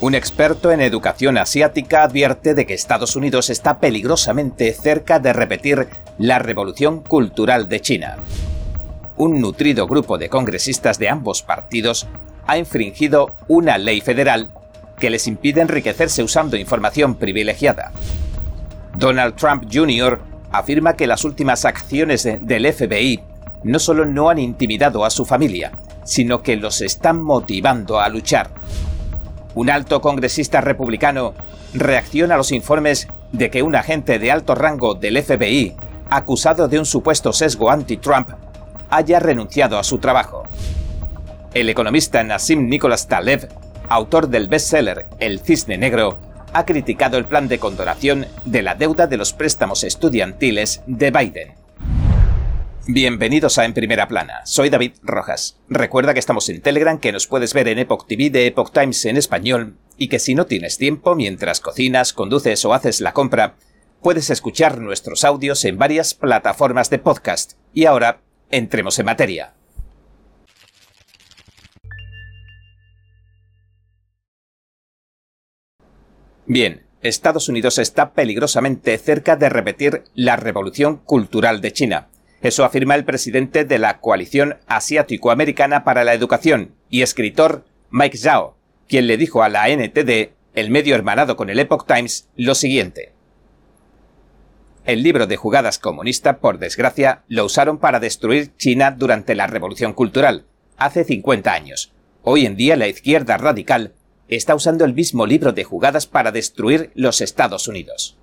Un experto en educación asiática advierte de que Estados Unidos está peligrosamente cerca de repetir la revolución cultural de China. Un nutrido grupo de congresistas de ambos partidos ha infringido una ley federal que les impide enriquecerse usando información privilegiada. Donald Trump Jr. afirma que las últimas acciones del FBI no solo no han intimidado a su familia, sino que los están motivando a luchar un alto congresista republicano reacciona a los informes de que un agente de alto rango del FBI, acusado de un supuesto sesgo anti-Trump, haya renunciado a su trabajo. El economista Nassim Nicholas Taleb, autor del bestseller El Cisne Negro, ha criticado el plan de condonación de la deuda de los préstamos estudiantiles de Biden. Bienvenidos a En Primera Plana, soy David Rojas. Recuerda que estamos en Telegram, que nos puedes ver en Epoch TV de Epoch Times en español y que si no tienes tiempo mientras cocinas, conduces o haces la compra, puedes escuchar nuestros audios en varias plataformas de podcast. Y ahora, entremos en materia. Bien, Estados Unidos está peligrosamente cerca de repetir la revolución cultural de China eso afirma el presidente de la Coalición Asiático-Americana para la Educación y escritor Mike Zhao, quien le dijo a la NTD, el medio hermanado con el Epoch Times, lo siguiente. El libro de jugadas comunista, por desgracia, lo usaron para destruir China durante la Revolución Cultural, hace 50 años. Hoy en día la izquierda radical está usando el mismo libro de jugadas para destruir los Estados Unidos.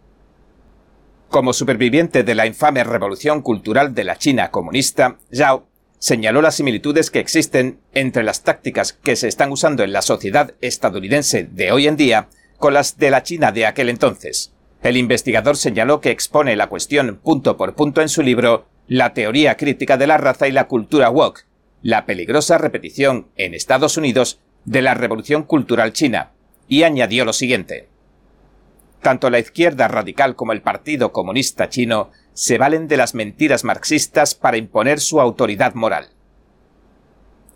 Como superviviente de la infame revolución cultural de la China comunista, Zhao señaló las similitudes que existen entre las tácticas que se están usando en la sociedad estadounidense de hoy en día con las de la China de aquel entonces. El investigador señaló que expone la cuestión punto por punto en su libro La teoría crítica de la raza y la cultura woke, la peligrosa repetición en Estados Unidos de la revolución cultural china, y añadió lo siguiente. Tanto la izquierda radical como el Partido Comunista Chino se valen de las mentiras marxistas para imponer su autoridad moral.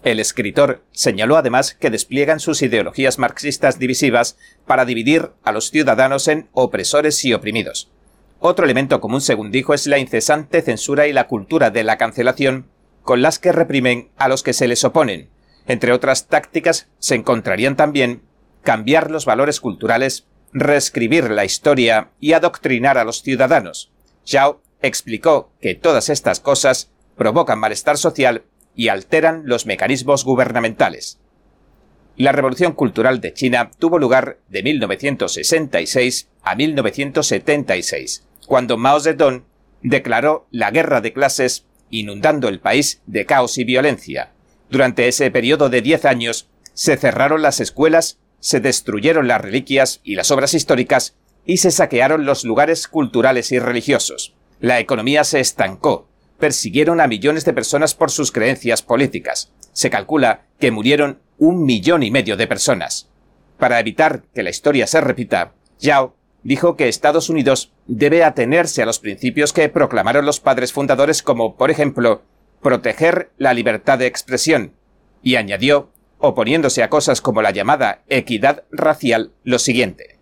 El escritor señaló además que despliegan sus ideologías marxistas divisivas para dividir a los ciudadanos en opresores y oprimidos. Otro elemento común, según dijo, es la incesante censura y la cultura de la cancelación con las que reprimen a los que se les oponen. Entre otras tácticas se encontrarían también cambiar los valores culturales reescribir la historia y adoctrinar a los ciudadanos. Zhao explicó que todas estas cosas provocan malestar social y alteran los mecanismos gubernamentales. La Revolución Cultural de China tuvo lugar de 1966 a 1976, cuando Mao Zedong declaró la guerra de clases inundando el país de caos y violencia. Durante ese periodo de diez años se cerraron las escuelas se destruyeron las reliquias y las obras históricas y se saquearon los lugares culturales y religiosos. La economía se estancó, persiguieron a millones de personas por sus creencias políticas. Se calcula que murieron un millón y medio de personas. Para evitar que la historia se repita, Yao dijo que Estados Unidos debe atenerse a los principios que proclamaron los padres fundadores como, por ejemplo, proteger la libertad de expresión, y añadió oponiéndose a cosas como la llamada equidad racial, lo siguiente.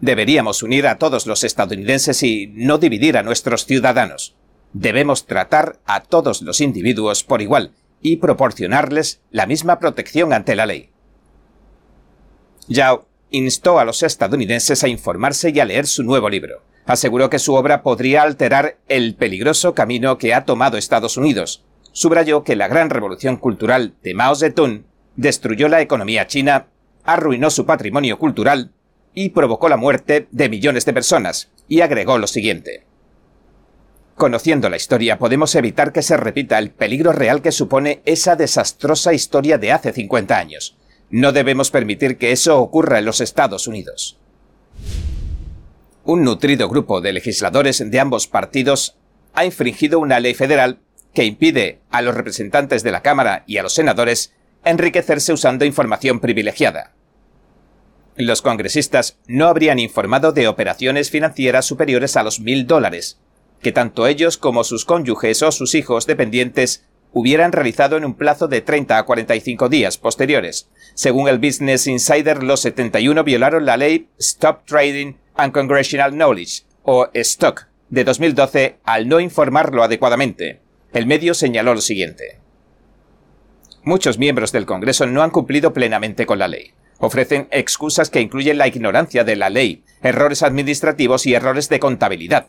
Deberíamos unir a todos los estadounidenses y no dividir a nuestros ciudadanos. Debemos tratar a todos los individuos por igual y proporcionarles la misma protección ante la ley. Yao instó a los estadounidenses a informarse y a leer su nuevo libro. Aseguró que su obra podría alterar el peligroso camino que ha tomado Estados Unidos, subrayó que la gran revolución cultural de Mao Zedong destruyó la economía china, arruinó su patrimonio cultural y provocó la muerte de millones de personas, y agregó lo siguiente. Conociendo la historia podemos evitar que se repita el peligro real que supone esa desastrosa historia de hace 50 años. No debemos permitir que eso ocurra en los Estados Unidos. Un nutrido grupo de legisladores de ambos partidos ha infringido una ley federal que impide a los representantes de la Cámara y a los senadores enriquecerse usando información privilegiada. Los congresistas no habrían informado de operaciones financieras superiores a los mil dólares, que tanto ellos como sus cónyuges o sus hijos dependientes hubieran realizado en un plazo de 30 a 45 días posteriores. Según el Business Insider, los 71 violaron la ley Stop Trading and Congressional Knowledge, o STOC, de 2012 al no informarlo adecuadamente. El medio señaló lo siguiente. Muchos miembros del Congreso no han cumplido plenamente con la ley. Ofrecen excusas que incluyen la ignorancia de la ley, errores administrativos y errores de contabilidad.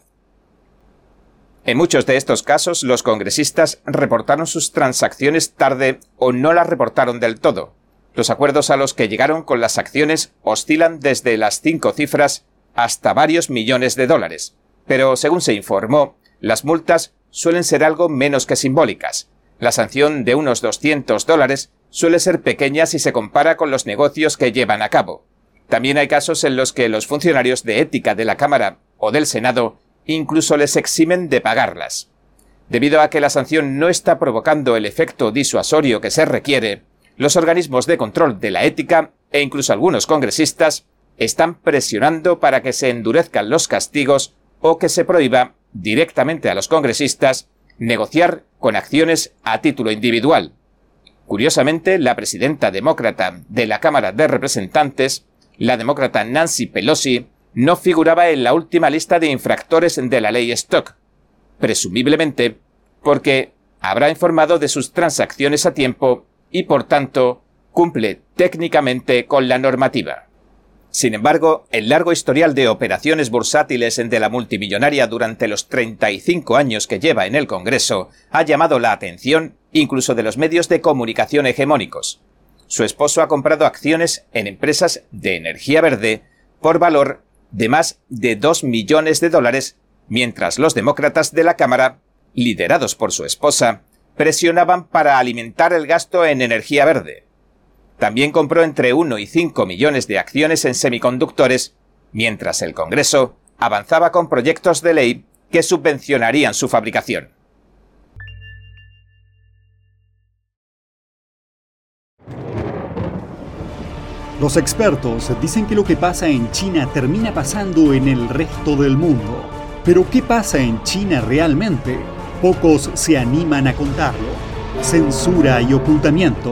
En muchos de estos casos, los congresistas reportaron sus transacciones tarde o no las reportaron del todo. Los acuerdos a los que llegaron con las acciones oscilan desde las cinco cifras hasta varios millones de dólares. Pero, según se informó, las multas suelen ser algo menos que simbólicas. La sanción de unos 200 dólares suele ser pequeña si se compara con los negocios que llevan a cabo. También hay casos en los que los funcionarios de ética de la Cámara o del Senado incluso les eximen de pagarlas. Debido a que la sanción no está provocando el efecto disuasorio que se requiere, los organismos de control de la ética e incluso algunos congresistas están presionando para que se endurezcan los castigos o que se prohíba directamente a los congresistas negociar con acciones a título individual. Curiosamente, la presidenta demócrata de la Cámara de Representantes, la demócrata Nancy Pelosi, no figuraba en la última lista de infractores de la ley Stock, presumiblemente porque habrá informado de sus transacciones a tiempo y por tanto cumple técnicamente con la normativa. Sin embargo, el largo historial de operaciones bursátiles de la multimillonaria durante los 35 años que lleva en el Congreso ha llamado la atención incluso de los medios de comunicación hegemónicos. Su esposo ha comprado acciones en empresas de energía verde por valor de más de 2 millones de dólares, mientras los demócratas de la Cámara, liderados por su esposa, presionaban para alimentar el gasto en energía verde. También compró entre 1 y 5 millones de acciones en semiconductores, mientras el Congreso avanzaba con proyectos de ley que subvencionarían su fabricación. Los expertos dicen que lo que pasa en China termina pasando en el resto del mundo. Pero ¿qué pasa en China realmente? Pocos se animan a contarlo. Censura y ocultamiento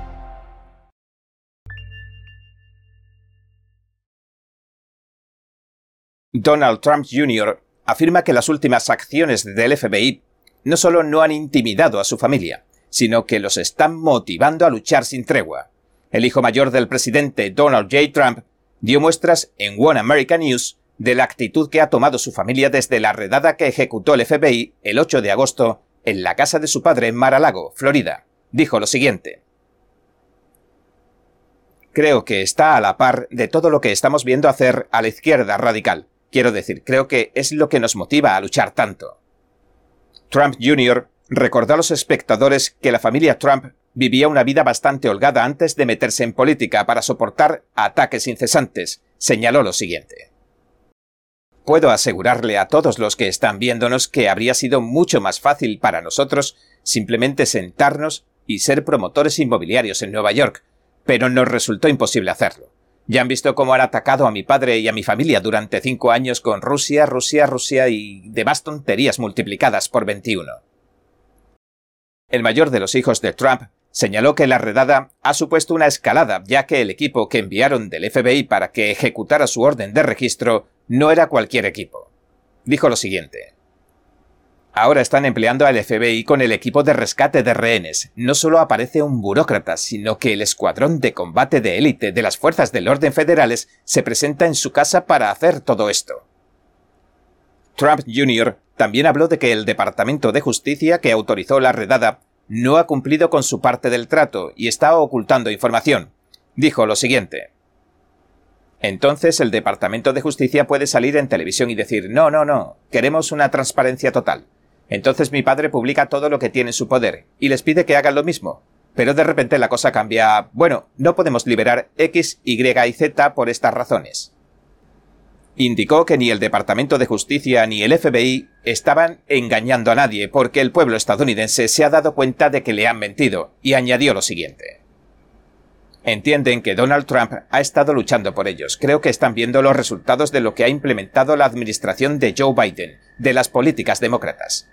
Donald Trump Jr. afirma que las últimas acciones del FBI no solo no han intimidado a su familia, sino que los están motivando a luchar sin tregua. El hijo mayor del presidente Donald J. Trump dio muestras en One American News de la actitud que ha tomado su familia desde la redada que ejecutó el FBI el 8 de agosto en la casa de su padre en Mar-a-Lago, Florida. Dijo lo siguiente. Creo que está a la par de todo lo que estamos viendo hacer a la izquierda radical. Quiero decir, creo que es lo que nos motiva a luchar tanto. Trump Jr. recordó a los espectadores que la familia Trump vivía una vida bastante holgada antes de meterse en política para soportar ataques incesantes. Señaló lo siguiente. Puedo asegurarle a todos los que están viéndonos que habría sido mucho más fácil para nosotros simplemente sentarnos y ser promotores inmobiliarios en Nueva York, pero nos resultó imposible hacerlo. Ya han visto cómo han atacado a mi padre y a mi familia durante cinco años con Rusia, Rusia, Rusia y demás tonterías multiplicadas por 21. El mayor de los hijos de Trump señaló que la redada ha supuesto una escalada, ya que el equipo que enviaron del FBI para que ejecutara su orden de registro no era cualquier equipo. Dijo lo siguiente. Ahora están empleando al FBI con el equipo de rescate de rehenes. No solo aparece un burócrata, sino que el escuadrón de combate de élite de las fuerzas del orden federales se presenta en su casa para hacer todo esto. Trump Jr. también habló de que el Departamento de Justicia que autorizó la redada no ha cumplido con su parte del trato y está ocultando información. Dijo lo siguiente. Entonces el Departamento de Justicia puede salir en televisión y decir, no, no, no, queremos una transparencia total. Entonces mi padre publica todo lo que tiene en su poder y les pide que hagan lo mismo. Pero de repente la cosa cambia. Bueno, no podemos liberar X, Y y Z por estas razones. Indicó que ni el Departamento de Justicia ni el FBI estaban engañando a nadie porque el pueblo estadounidense se ha dado cuenta de que le han mentido, y añadió lo siguiente. Entienden que Donald Trump ha estado luchando por ellos. Creo que están viendo los resultados de lo que ha implementado la administración de Joe Biden, de las políticas demócratas.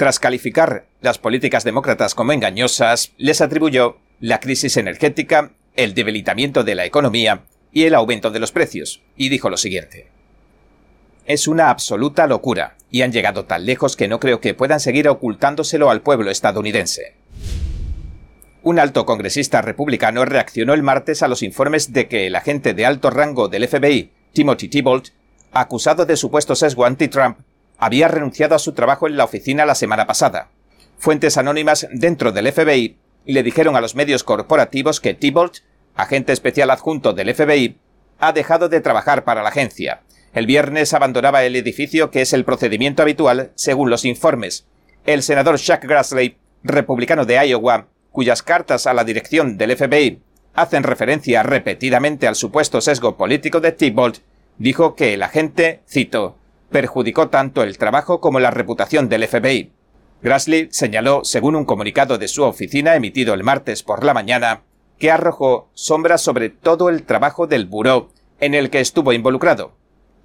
Tras calificar las políticas demócratas como engañosas, les atribuyó la crisis energética, el debilitamiento de la economía y el aumento de los precios, y dijo lo siguiente. Es una absoluta locura, y han llegado tan lejos que no creo que puedan seguir ocultándoselo al pueblo estadounidense. Un alto congresista republicano reaccionó el martes a los informes de que el agente de alto rango del FBI, Timothy Thibault, acusado de supuesto sesgo anti-Trump, había renunciado a su trabajo en la oficina la semana pasada. Fuentes anónimas dentro del FBI le dijeron a los medios corporativos que Thibault, agente especial adjunto del FBI, ha dejado de trabajar para la agencia. El viernes abandonaba el edificio, que es el procedimiento habitual, según los informes. El senador Chuck Grassley, republicano de Iowa, cuyas cartas a la dirección del FBI hacen referencia repetidamente al supuesto sesgo político de Thibault, dijo que el agente, cito, perjudicó tanto el trabajo como la reputación del FBI. Grassley señaló, según un comunicado de su oficina emitido el martes por la mañana, que arrojó sombras sobre todo el trabajo del buró en el que estuvo involucrado.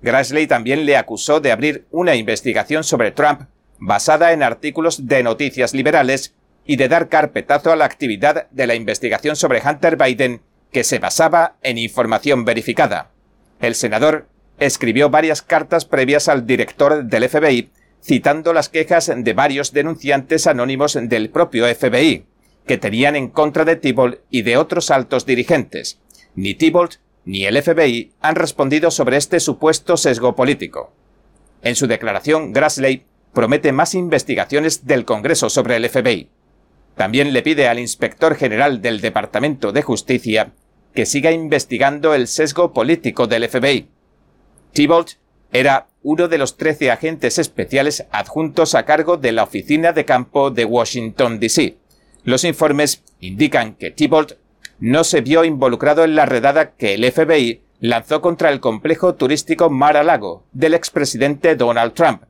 Grassley también le acusó de abrir una investigación sobre Trump basada en artículos de noticias liberales y de dar carpetazo a la actividad de la investigación sobre Hunter Biden que se basaba en información verificada. El senador escribió varias cartas previas al director del FBI citando las quejas de varios denunciantes anónimos del propio FBI, que tenían en contra de Thibault y de otros altos dirigentes. Ni Thibault ni el FBI han respondido sobre este supuesto sesgo político. En su declaración, Grassley promete más investigaciones del Congreso sobre el FBI. También le pide al inspector general del Departamento de Justicia que siga investigando el sesgo político del FBI. Thibault era uno de los 13 agentes especiales adjuntos a cargo de la Oficina de Campo de Washington, D.C. Los informes indican que Thibault no se vio involucrado en la redada que el FBI lanzó contra el complejo turístico Mar-a-Lago del expresidente Donald Trump,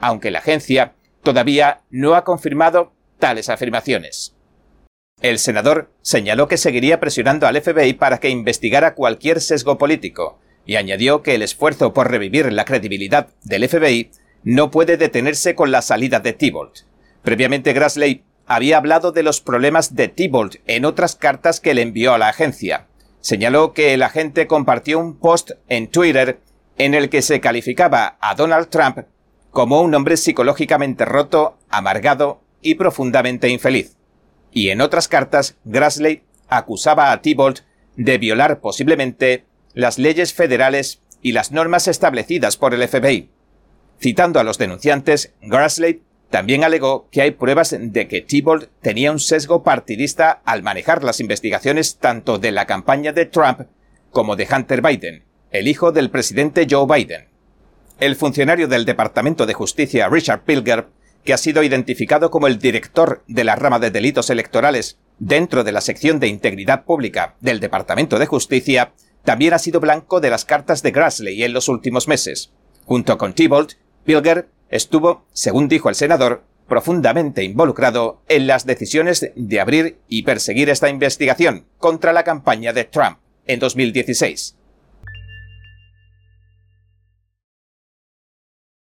aunque la agencia todavía no ha confirmado tales afirmaciones. El senador señaló que seguiría presionando al FBI para que investigara cualquier sesgo político, y añadió que el esfuerzo por revivir la credibilidad del FBI no puede detenerse con la salida de Thibault. Previamente Grassley había hablado de los problemas de Thibault en otras cartas que le envió a la agencia. Señaló que el agente compartió un post en Twitter en el que se calificaba a Donald Trump como un hombre psicológicamente roto, amargado y profundamente infeliz. Y en otras cartas, Grassley acusaba a Thibault de violar posiblemente las leyes federales y las normas establecidas por el FBI. Citando a los denunciantes, Grassley también alegó que hay pruebas de que Thibault tenía un sesgo partidista al manejar las investigaciones tanto de la campaña de Trump como de Hunter Biden, el hijo del presidente Joe Biden. El funcionario del Departamento de Justicia Richard Pilger que ha sido identificado como el director de la rama de delitos electorales dentro de la sección de integridad pública del Departamento de Justicia, también ha sido blanco de las cartas de Grassley en los últimos meses. Junto con Thibault, Pilger estuvo, según dijo el senador, profundamente involucrado en las decisiones de abrir y perseguir esta investigación contra la campaña de Trump en 2016.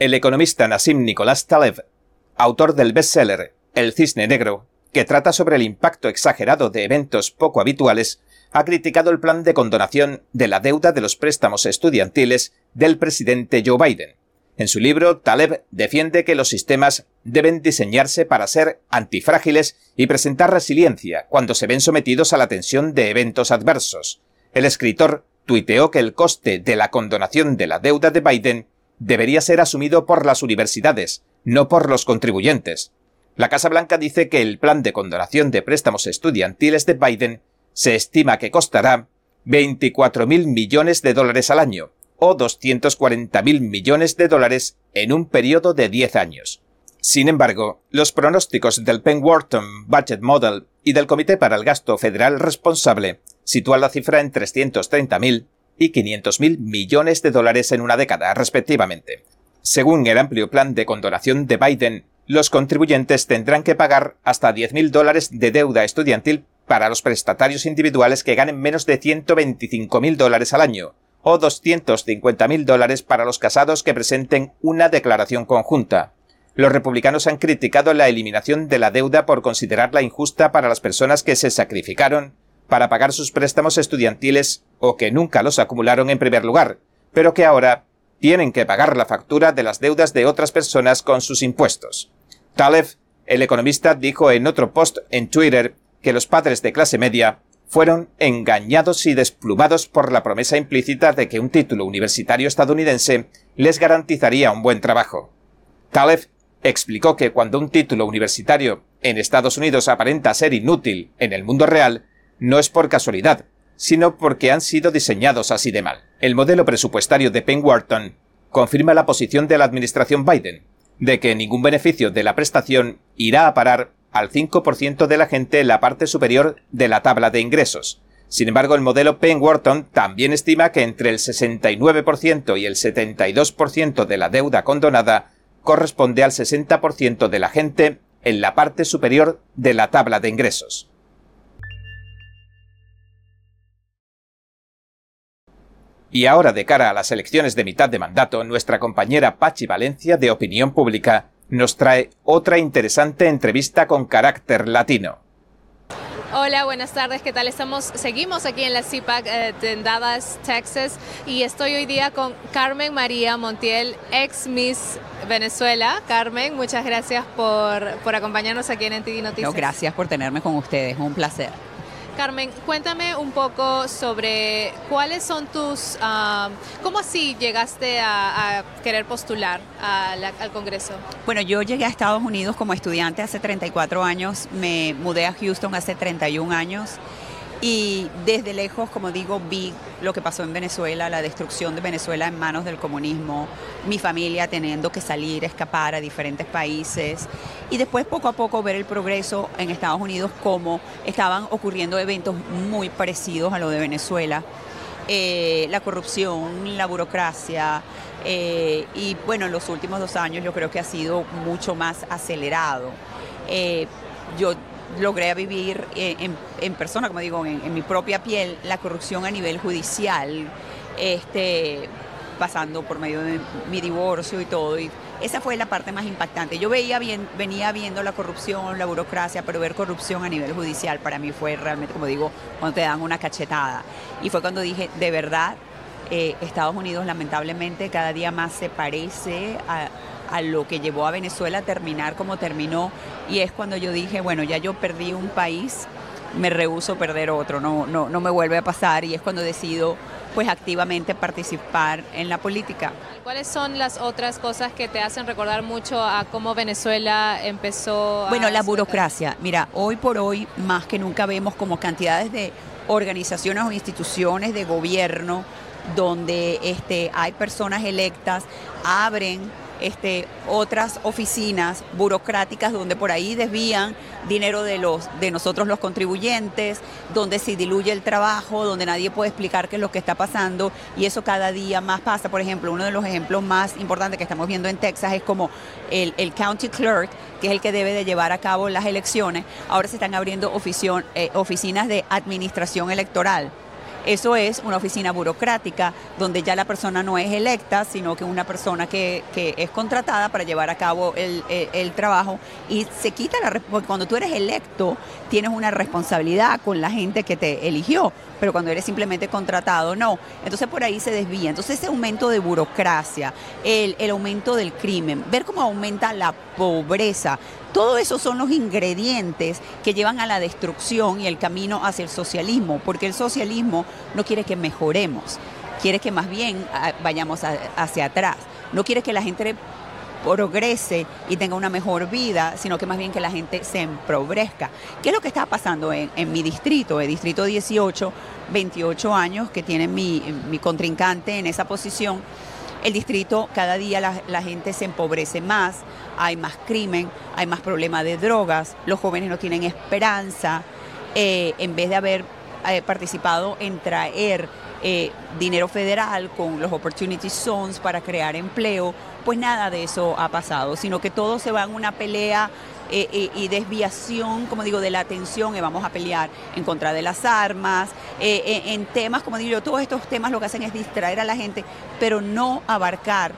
El economista Nassim Nicolás Taleb, autor del bestseller El cisne negro, que trata sobre el impacto exagerado de eventos poco habituales, ha criticado el plan de condonación de la deuda de los préstamos estudiantiles del presidente Joe Biden. En su libro, Taleb defiende que los sistemas deben diseñarse para ser antifrágiles y presentar resiliencia cuando se ven sometidos a la tensión de eventos adversos. El escritor tuiteó que el coste de la condonación de la deuda de Biden debería ser asumido por las universidades, no por los contribuyentes. La Casa Blanca dice que el plan de condonación de préstamos estudiantiles de Biden se estima que costará 24.000 millones de dólares al año, o 240.000 millones de dólares en un periodo de 10 años. Sin embargo, los pronósticos del Penn Wharton Budget Model y del Comité para el Gasto Federal Responsable sitúan la cifra en 330.000 y 500.000 millones de dólares en una década, respectivamente. Según el amplio plan de condonación de Biden, los contribuyentes tendrán que pagar hasta 10.000 dólares de deuda estudiantil para los prestatarios individuales que ganen menos de 125.000 dólares al año, o 250.000 dólares para los casados que presenten una declaración conjunta. Los republicanos han criticado la eliminación de la deuda por considerarla injusta para las personas que se sacrificaron para pagar sus préstamos estudiantiles o que nunca los acumularon en primer lugar, pero que ahora tienen que pagar la factura de las deudas de otras personas con sus impuestos. Taleb, el economista, dijo en otro post en Twitter que los padres de clase media fueron engañados y desplumados por la promesa implícita de que un título universitario estadounidense les garantizaría un buen trabajo. Taleb explicó que cuando un título universitario en Estados Unidos aparenta ser inútil en el mundo real, no es por casualidad, sino porque han sido diseñados así de mal. El modelo presupuestario de Penn Wharton confirma la posición de la administración Biden, de que ningún beneficio de la prestación irá a parar al 5% de la gente en la parte superior de la tabla de ingresos. Sin embargo, el modelo Penn Wharton también estima que entre el 69% y el 72% de la deuda condonada corresponde al 60% de la gente en la parte superior de la tabla de ingresos. Y ahora, de cara a las elecciones de mitad de mandato, nuestra compañera Pachi Valencia de Opinión Pública nos trae otra interesante entrevista con carácter latino. Hola, buenas tardes, ¿qué tal? Estamos, seguimos aquí en la CIPAC eh, en Dallas, Texas, y estoy hoy día con Carmen María Montiel, ex Miss Venezuela. Carmen, muchas gracias por, por acompañarnos aquí en NTD Noticias. No, gracias por tenerme con ustedes, un placer. Carmen, cuéntame un poco sobre cuáles son tus, uh, cómo así llegaste a, querer postular al Congreso. Bueno, yo llegué a Estados Unidos como estudiante hace 34 años, me mudé a Houston hace 31 años y desde lejos, como digo, vi lo que pasó en Venezuela, la destrucción de Venezuela en manos del comunismo, mi familia teniendo que salir, escapar a diferentes países y después poco a poco ver el progreso en Estados Unidos, como estaban ocurriendo eventos muy parecidos a lo de Venezuela. Eh, la corrupción, la burocracia, eh, y bueno, en los últimos dos años yo creo que ha sido mucho más acelerado. Eh, yo logré vivir en, en persona, como digo, en, mi propia piel, la corrupción a nivel judicial, este, pasando por medio de mi divorcio y todo. Y esa fue la parte más impactante. Yo veía bien, venía viendo la corrupción, la burocracia, pero ver corrupción a nivel judicial para mí fue realmente, como digo, cuando te dan una cachetada. Y fue cuando dije, de verdad, eh, Estados Unidos lamentablemente cada día más se parece a a lo que llevó a Venezuela a terminar como terminó. Y es cuando yo dije, bueno, ya yo perdí un país, me rehuso perder otro, no, no, no me vuelve a pasar. Y es cuando decido pues activamente participar en la política. ¿Cuáles son las otras cosas que te hacen recordar mucho a cómo Venezuela empezó? Bueno, la burocracia. Mira, hoy por hoy más que nunca vemos como cantidades de organizaciones o instituciones de gobierno donde este, hay personas electas, abren este, otras oficinas burocráticas donde por ahí desvían dinero de, los, de nosotros los contribuyentes, donde se diluye el trabajo, donde nadie puede explicar qué es lo que está pasando y eso cada día más pasa. Por ejemplo, uno de los ejemplos más importantes que estamos viendo en Texas es como el, county clerk, que es el que debe de llevar a cabo las elecciones. Ahora se están abriendo eh, oficinas de administración electoral Eso es una oficina burocrática donde ya la persona no es electa, sino que una persona que, es contratada para llevar a cabo el, trabajo y se quita la porque cuando tú eres electo tienes una responsabilidad con la gente que te eligió, pero cuando eres simplemente contratado no. Entonces por ahí se desvía. Entonces ese aumento de burocracia, el aumento del crimen, ver cómo aumenta la pobreza, todo eso son los ingredientes que llevan a la destrucción y el camino hacia el socialismo, porque el socialismo no quiere que mejoremos, quiere que más bien ah, vayamos hacia atrás, no quiere que la gente progrese y tenga una mejor vida, sino que más bien que la gente se empobrezca. ¿Qué es lo que está pasando en, mi distrito, el distrito 18, 28 años que tiene mi, mi contrincante en esa posición? El distrito cada día la, gente se empobrece más, hay más crimen, hay más problemas de drogas, los jóvenes no tienen esperanza, eh, en vez de haber eh, participado en traer eh, dinero federal con los Opportunity Zones para crear empleo, pues nada de eso ha pasado, sino que todo se va en una pelea eh, eh, y desviación, como digo, de la atención y vamos a pelear en contra de las armas, eh, en temas, como digo yo, todos estos temas lo que hacen es distraer a la gente, pero no abarcar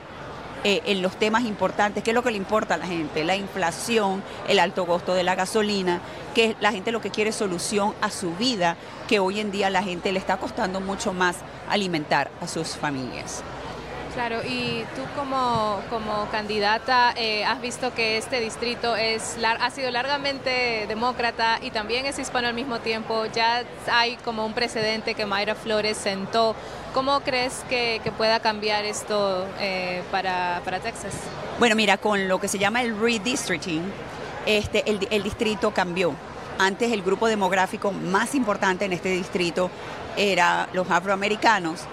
en los temas importantes, qué es lo que le importa a la gente, la inflación, el alto costo de la gasolina, que la gente lo que quiere es solución a su vida, que hoy en día la gente le está costando mucho más alimentar a sus familias. Claro, y tú como, como candidata eh, has visto que este distrito es ha sido largamente demócrata y también es hispano al mismo tiempo. Ya hay como un precedente que Mayra Flores sentó. ¿Cómo crees que, pueda cambiar esto eh, para, Texas? Bueno, mira, con lo que se llama el redistricting, este, el, el distrito cambió. Antes el grupo demográfico más importante en este distrito era los afroamericanos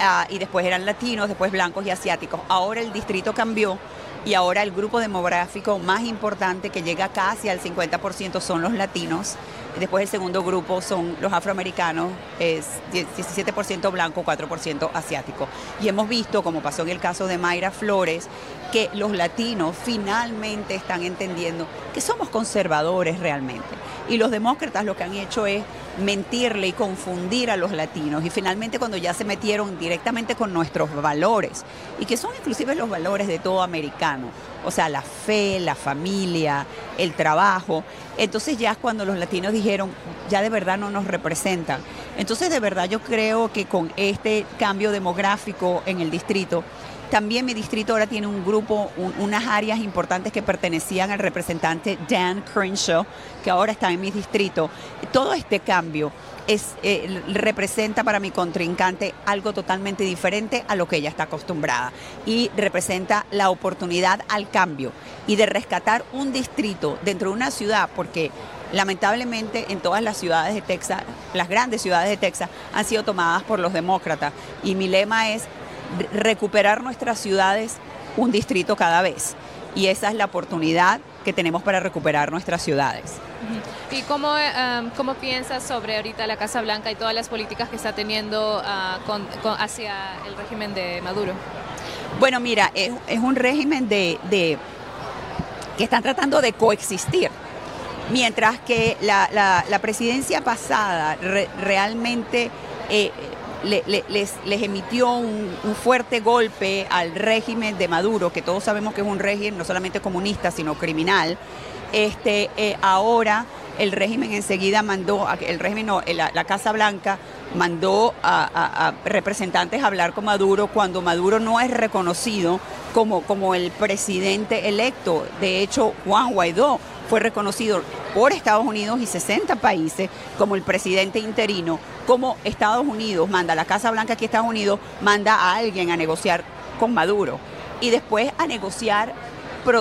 Ah, y después eran latinos, después blancos y asiáticos. Ahora el distrito cambió y ahora el grupo demográfico más importante que llega casi al 50% son los latinos. Después el segundo grupo son los afroamericanos, es 17% blanco, 4% asiático. Y hemos visto, como pasó en el caso de Mayra Flores, que los latinos finalmente están entendiendo que somos conservadores realmente. Y los demócratas lo que han hecho es mentirle y confundir a los latinos. Y finalmente cuando ya se metieron directamente con nuestros valores, y que son inclusive los valores de todo americano, o sea, la fe, la familia, el trabajo, entonces ya cuando los latinos dijeron, ya de verdad no nos representan. Entonces de verdad yo creo que con este cambio demográfico en el distrito, también mi distrito ahora tiene un grupo, unas áreas importantes que pertenecían al representante Dan Crenshaw, que ahora está en mi distrito. Todo este cambio es, eh, representa para mi contrincante algo totalmente diferente a lo que ella está acostumbrada y representa la oportunidad al cambio y de rescatar un distrito dentro de una ciudad, porque lamentablemente en todas las ciudades de Texas, las grandes ciudades de Texas, han sido tomadas por los demócratas. Y mi lema es recuperar nuestras ciudades un distrito cada vez. Y esa es la oportunidad que tenemos para recuperar nuestras ciudades. ¿Y cómo, em, cómo piensas sobre ahorita la Casa Blanca y todas las políticas que está teniendo ah, hacia el régimen de Maduro? Bueno, mira, es, un régimen de, que están tratando de coexistir. Mientras que la, presidencia pasada realmente eh, les, emitió un, fuerte golpe al régimen de Maduro, que todos sabemos que es un régimen no solamente comunista, sino criminal. Este, eh, ahora el régimen enseguida mandó, el régimen la, Casa Blanca mandó a, representantes a hablar con Maduro cuando Maduro no es reconocido como, como el presidente electo. De hecho, Juan Guaidó fue reconocido por Estados Unidos y 60 países como el presidente interino, como Estados Unidos manda, la Casa Blanca aquí Estados Unidos manda a alguien a negociar con Maduro y después a negociar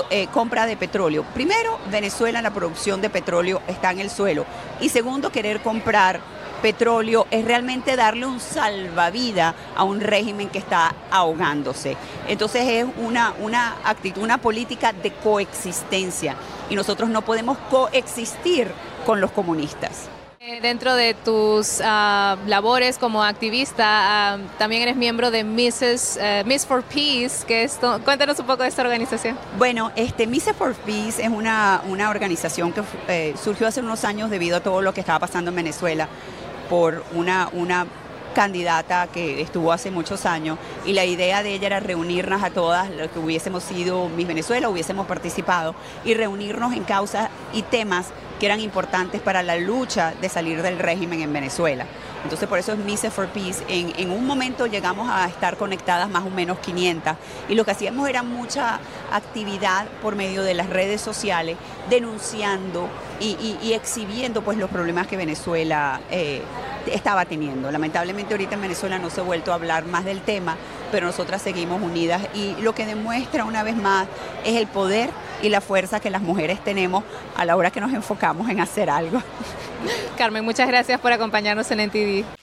eh, compra de petróleo. Primero, Venezuela, la producción de petróleo está en el suelo. Y segundo, querer comprar petróleo es realmente darle un salvavida a un régimen que está ahogándose. Entonces es una, una actitud, una política de coexistencia y nosotros no podemos coexistir con los comunistas. Eh, dentro de tus ah, labores como activista, ah, también eres miembro de Mrs. Eh, Miss for Peace, que esto, cuéntanos un poco de esta organización. Bueno, este Miss for Peace es una, una organización que eh, surgió hace unos años debido a todo lo que estaba pasando en Venezuela por una, una candidata que estuvo hace muchos años y la idea de ella era reunirnos a todas, lo que hubiésemos sido Miss Venezuela, hubiésemos participado y reunirnos en causas y temas que eran importantes para la lucha de salir del régimen en Venezuela. Entonces por eso es Miss for Peace. En, un momento llegamos a estar conectadas más o menos 500 y lo que hacíamos era mucha actividad por medio de las redes sociales, denunciando y, exhibiendo pues los problemas que Venezuela eh, estaba teniendo. Lamentablemente ahorita en Venezuela no se ha vuelto a hablar más del tema, pero nosotras seguimos unidas y lo que demuestra una vez más es el poder y la fuerza que las mujeres tenemos a la hora que nos enfocamos en hacer algo. Carmen, muchas gracias por acompañarnos en NTV.